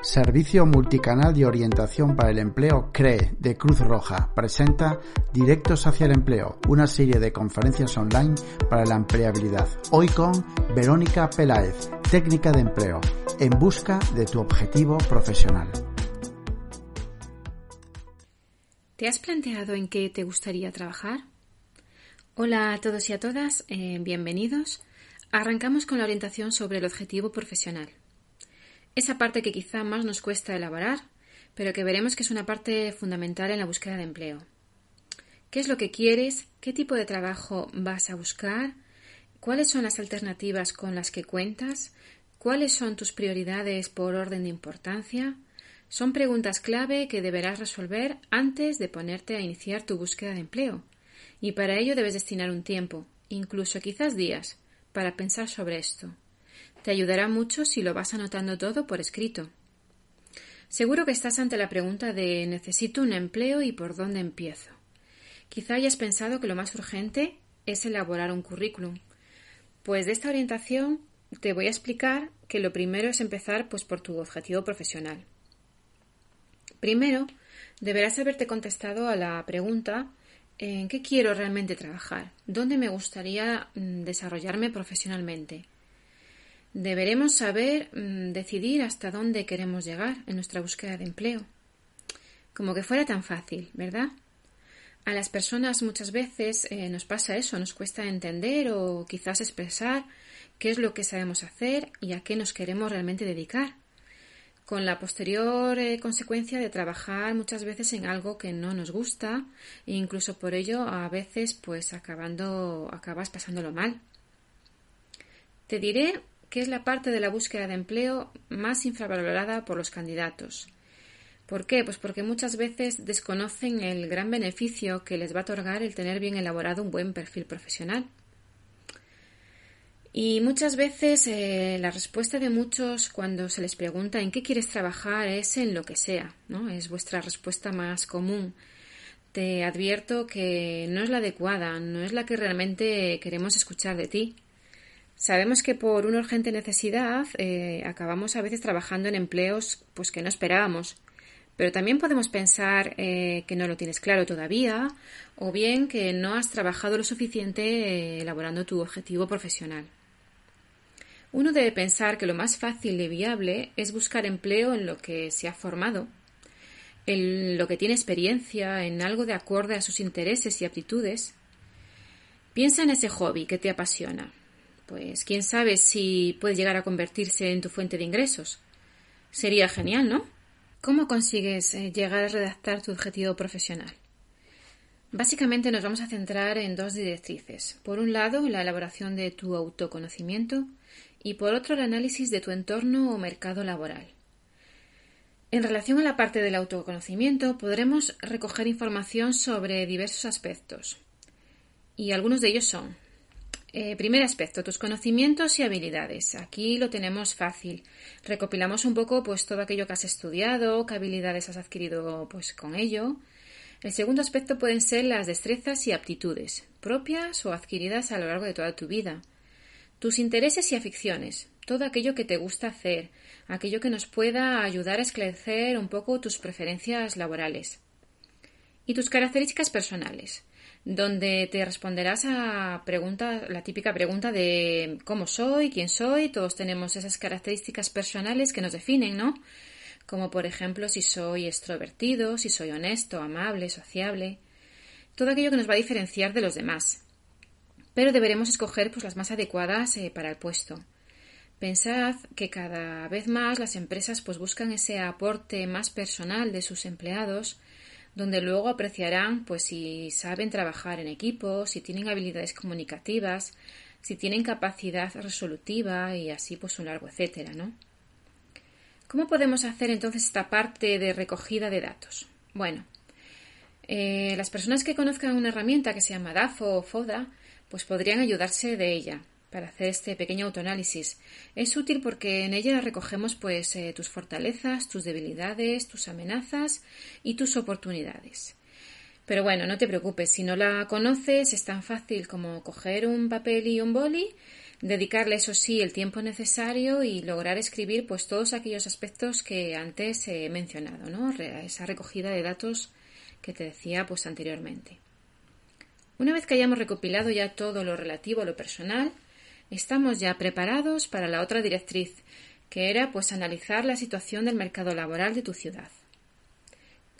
Servicio Multicanal de Orientación para el Empleo CREE de Cruz Roja presenta Directos hacia el Empleo, una serie de conferencias online para la empleabilidad. Hoy con Verónica Peláez, técnica de empleo, en busca de tu objetivo profesional. ¿Te has planteado en qué te gustaría trabajar? Hola a todos y a todas, eh, bienvenidos. Arrancamos con la orientación sobre el objetivo profesional. Esa parte que quizá más nos cuesta elaborar, pero que veremos que es una parte fundamental en la búsqueda de empleo. ¿Qué es lo que quieres? ¿Qué tipo de trabajo vas a buscar? ¿Cuáles son las alternativas con las que cuentas? ¿Cuáles son tus prioridades por orden de importancia? Son preguntas clave que deberás resolver antes de ponerte a iniciar tu búsqueda de empleo. Y para ello debes destinar un tiempo, incluso quizás días, para pensar sobre esto. Te ayudará mucho si lo vas anotando todo por escrito. Seguro que estás ante la pregunta de necesito un empleo y por dónde empiezo. Quizá hayas pensado que lo más urgente es elaborar un currículum. Pues de esta orientación te voy a explicar que lo primero es empezar pues por tu objetivo profesional. Primero, deberás haberte contestado a la pregunta ¿en qué quiero realmente trabajar? ¿Dónde me gustaría mm, desarrollarme profesionalmente? Deberemos saber mm, decidir hasta dónde queremos llegar en nuestra búsqueda de empleo. Como que fuera tan fácil, ¿verdad? A las personas muchas veces eh, nos pasa eso, nos cuesta entender o quizás expresar qué es lo que sabemos hacer y a qué nos queremos realmente dedicar, con la posterior eh, consecuencia de trabajar muchas veces en algo que no nos gusta e incluso por ello a veces pues acabando acabas pasándolo mal. Te diré que es la parte de la búsqueda de empleo más infravalorada por los candidatos. ¿Por qué? Pues porque muchas veces desconocen el gran beneficio que les va a otorgar el tener bien elaborado un buen perfil profesional. Y muchas veces eh, la respuesta de muchos cuando se les pregunta en qué quieres trabajar es en lo que sea, ¿no? Es vuestra respuesta más común. Te advierto que no es la adecuada, no es la que realmente queremos escuchar de ti. Sabemos que por una urgente necesidad eh, acabamos a veces trabajando en empleos pues que no esperábamos, pero también podemos pensar eh, que no lo tienes claro todavía o bien que no has trabajado lo suficiente eh, elaborando tu objetivo profesional. Uno debe pensar que lo más fácil y viable es buscar empleo en lo que se ha formado, en lo que tiene experiencia, en algo de acorde a sus intereses y aptitudes. Piensa en ese hobby que te apasiona, pues quién sabe si puede llegar a convertirse en tu fuente de ingresos. Sería genial, ¿no? ¿Cómo consigues eh, llegar a redactar tu objetivo profesional? Básicamente nos vamos a centrar en dos directrices. Por un lado, la elaboración de tu autoconocimiento y por otro, el análisis de tu entorno o mercado laboral. En relación a la parte del autoconocimiento, podremos recoger información sobre diversos aspectos. Y algunos de ellos son eh, primer aspecto, tus conocimientos y habilidades. Aquí lo tenemos fácil. Recopilamos un poco pues todo aquello que has estudiado, qué habilidades has adquirido pues con ello. El segundo aspecto pueden ser las destrezas y aptitudes, propias o adquiridas a lo largo de toda tu vida. Tus intereses y aficiones, todo aquello que te gusta hacer, aquello que nos pueda ayudar a esclarecer un poco tus preferencias laborales. Y tus características personales, donde te responderás a la típica pregunta de cómo soy, quién soy, todos tenemos esas características personales que nos definen, ¿no? Como por ejemplo si soy extrovertido, si soy honesto, amable, sociable, todo aquello que nos va a diferenciar de los demás. Pero deberemos escoger pues, las más adecuadas eh, para el puesto. Pensad que cada vez más las empresas pues buscan ese aporte más personal de sus empleados donde luego apreciarán pues si saben trabajar en equipo, si tienen habilidades comunicativas, si tienen capacidad resolutiva y así pues un largo etcétera, ¿no? ¿Cómo podemos hacer entonces esta parte de recogida de datos? Bueno, eh, las personas que conozcan una herramienta que se llama DAFO o FODA, pues podrían ayudarse de ella para hacer este pequeño autoanálisis. Es útil porque en ella recogemos pues eh, tus fortalezas, tus debilidades, tus amenazas y tus oportunidades. Pero bueno, no te preocupes, si no la conoces es tan fácil como coger un papel y un boli, dedicarle eso sí el tiempo necesario y lograr escribir pues todos aquellos aspectos que antes he mencionado, ¿no? Esa recogida de datos que te decía pues anteriormente. Una vez que hayamos recopilado ya todo lo relativo a lo personal, estamos ya preparados para la otra directriz, que era pues analizar la situación del mercado laboral de tu ciudad.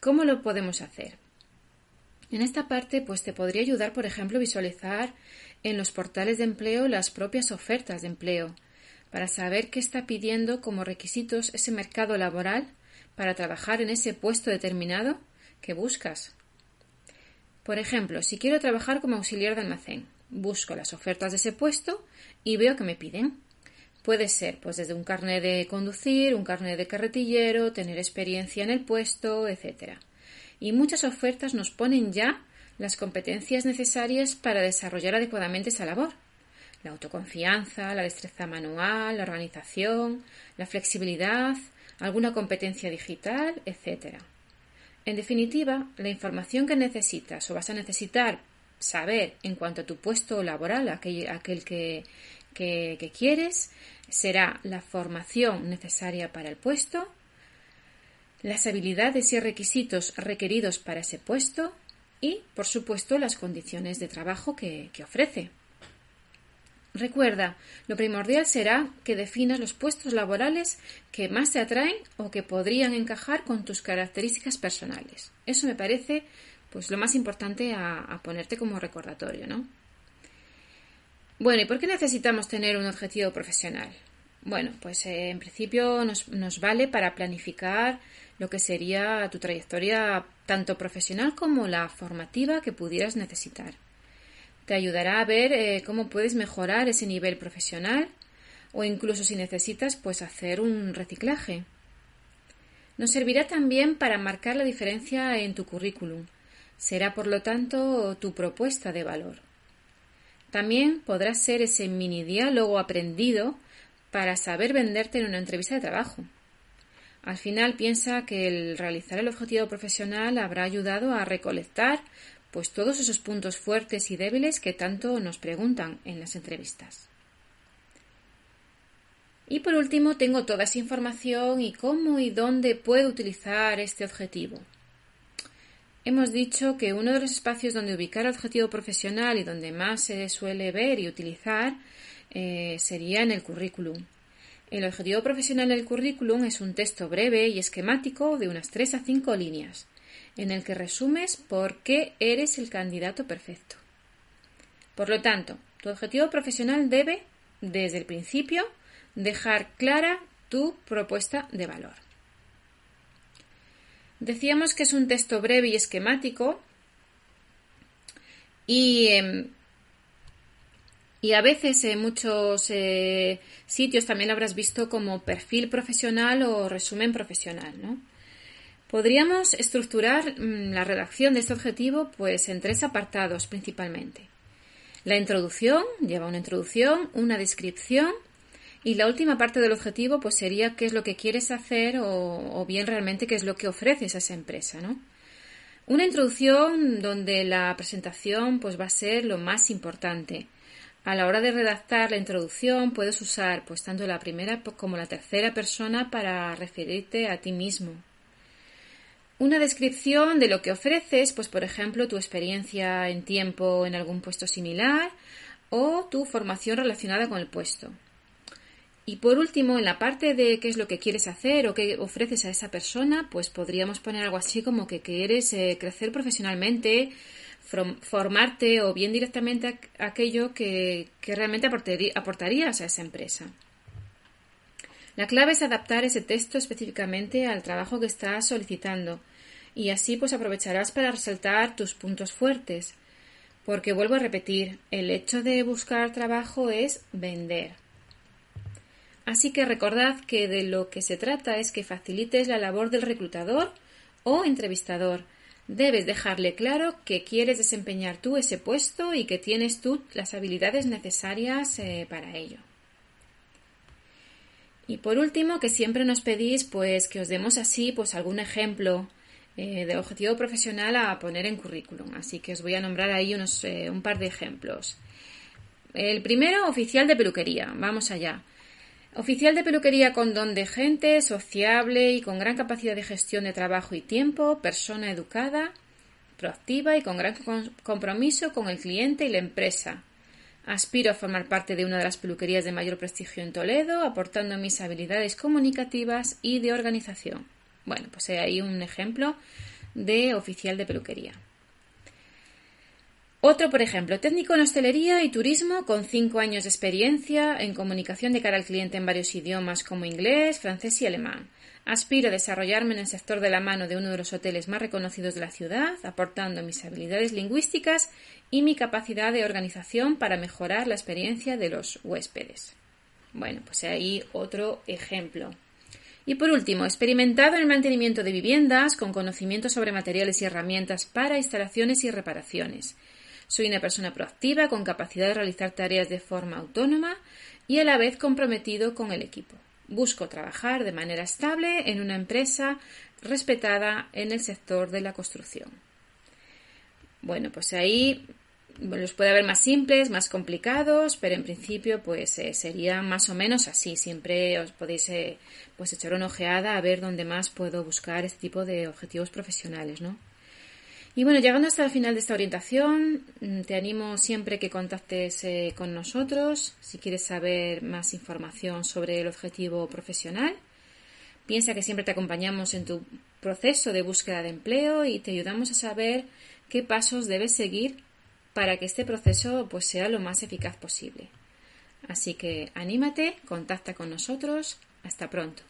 ¿Cómo lo podemos hacer? En esta parte pues te podría ayudar, por ejemplo, visualizar en los portales de empleo las propias ofertas de empleo, para saber qué está pidiendo como requisitos ese mercado laboral para trabajar en ese puesto determinado que buscas. Por ejemplo, si quiero trabajar como auxiliar de almacén, busco las ofertas de ese puesto y veo que me piden. Puede ser pues desde un carnet de conducir, un carnet de carretillero, tener experiencia en el puesto, etc. Y muchas ofertas nos ponen ya las competencias necesarias para desarrollar adecuadamente esa labor. La autoconfianza, la destreza manual, la organización, la flexibilidad, alguna competencia digital, etc. En definitiva, la información que necesitas o vas a necesitar saber en cuanto a tu puesto laboral, aquel, que, que quieres, será la formación necesaria para el puesto, las habilidades y requisitos requeridos para ese puesto, y, por supuesto, las condiciones de trabajo que, ofrece. Recuerda, lo primordial será que definas los puestos laborales que más te atraen o que podrían encajar con tus características personales. Eso me parece pues lo más importante a, ponerte como recordatorio, ¿no? Bueno, ¿y por qué necesitamos tener un objetivo profesional? Bueno, pues eh, en principio nos, vale para planificar lo que sería tu trayectoria tanto profesional como la formativa que pudieras necesitar. Te ayudará a ver eh, cómo puedes mejorar ese nivel profesional o incluso si necesitas pues hacer un reciclaje. Nos servirá también para marcar la diferencia en tu currículum. Será por lo tanto tu propuesta de valor. También podrás ser ese mini diálogo aprendido para saber venderte en una entrevista de trabajo. Al final piensa que el realizar el objetivo profesional habrá ayudado a recolectar pues todos esos puntos fuertes y débiles que tanto nos preguntan en las entrevistas. Y por último, tengo toda esa información y cómo y dónde puedo utilizar este objetivo. Hemos dicho que uno de los espacios donde ubicar el objetivo profesional y donde más se suele ver y utilizar eh, sería en el currículum. El objetivo profesional del currículum es un texto breve y esquemático de unas 3 a 5 líneas, en el que resumes por qué eres el candidato perfecto. Por lo tanto, tu objetivo profesional debe, desde el principio, dejar clara tu propuesta de valor. Decíamos que es un texto breve y esquemático y em, y a veces en muchos eh, sitios también lo habrás visto como perfil profesional o resumen profesional, ¿no? Podríamos estructurar mm, la redacción de este objetivo pues en tres apartados principalmente. La introducción lleva una introducción, una descripción y la última parte del objetivo pues sería qué es lo que quieres hacer o, bien realmente qué es lo que ofreces a esa empresa, ¿no? Una introducción donde la presentación pues va a ser lo más importante a la hora de redactar la introducción puedes usar pues tanto la primera como la tercera persona para referirte a ti mismo. Una descripción de lo que ofreces, pues por ejemplo tu experiencia en tiempo en algún puesto similar o tu formación relacionada con el puesto. Y por último, en la parte de qué es lo que quieres hacer o qué ofreces a esa persona, pues podríamos poner algo así como que quieres eh, crecer profesionalmente, formarte o bien directamente aquello que, realmente aportarías a esa empresa. La clave es adaptar ese texto específicamente al trabajo que estás solicitando y así pues aprovecharás para resaltar tus puntos fuertes. Porque vuelvo a repetir, el hecho de buscar trabajo es vender. Así que recordad que de lo que se trata es que facilites la labor del reclutador o entrevistador. Debes dejarle claro que quieres desempeñar tú ese puesto y que tienes tú las habilidades necesarias eh, para ello. Y por último, que siempre nos pedís pues que os demos así pues algún ejemplo eh, de objetivo profesional a poner en currículum. Así que os voy a nombrar ahí unos, eh, un par de ejemplos. El primero, oficial de peluquería. Vamos allá. Oficial de peluquería con don de gente, sociable y con gran capacidad de gestión de trabajo y tiempo, persona educada, proactiva y con gran compromiso con el cliente y la empresa. Aspiro a formar parte de una de las peluquerías de mayor prestigio en Toledo, aportando mis habilidades comunicativas y de organización. Bueno, pues hay ahí un ejemplo de oficial de peluquería. Otro, por ejemplo, técnico en hostelería y turismo con cinco años de experiencia en comunicación de cara al cliente en varios idiomas como inglés, francés y alemán. Aspiro a desarrollarme en el sector de la mano de uno de los hoteles más reconocidos de la ciudad, aportando mis habilidades lingüísticas y mi capacidad de organización para mejorar la experiencia de los huéspedes. Bueno, pues ahí otro ejemplo. Y por último, experimentado en el mantenimiento de viviendas con conocimiento sobre materiales y herramientas para instalaciones y reparaciones. Soy una persona proactiva con capacidad de realizar tareas de forma autónoma y a la vez comprometido con el equipo. Busco trabajar de manera estable en una empresa respetada en el sector de la construcción. Bueno, pues ahí los puede haber más simples, más complicados, pero en principio pues eh, sería más o menos así. Siempre os podéis eh, pues echar una ojeada a ver dónde más puedo buscar este tipo de objetivos profesionales, ¿no? Y bueno, llegando hasta el final de esta orientación, mm, te animo siempre que contactes eh, con nosotros si quieres saber más información sobre el objetivo profesional. Piensa que siempre te acompañamos en tu proceso de búsqueda de empleo y te ayudamos a saber qué pasos debes seguir para que este proceso pues, sea lo más eficaz posible. Así que anímate, contacta con nosotros. Hasta pronto.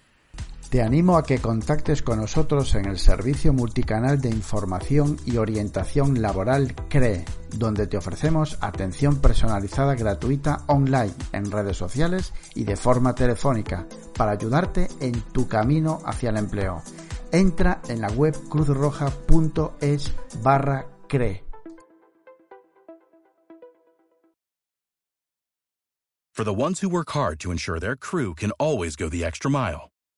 Te animo a que contactes con nosotros en el servicio multicanal de información y orientación laboral CREE, donde te ofrecemos atención personalizada gratuita online en redes sociales y de forma telefónica para ayudarte en tu camino hacia el empleo. Entra en la web cruzroja.es barra CRE. For the ones who work hard to ensure their crew can always go the extra mile.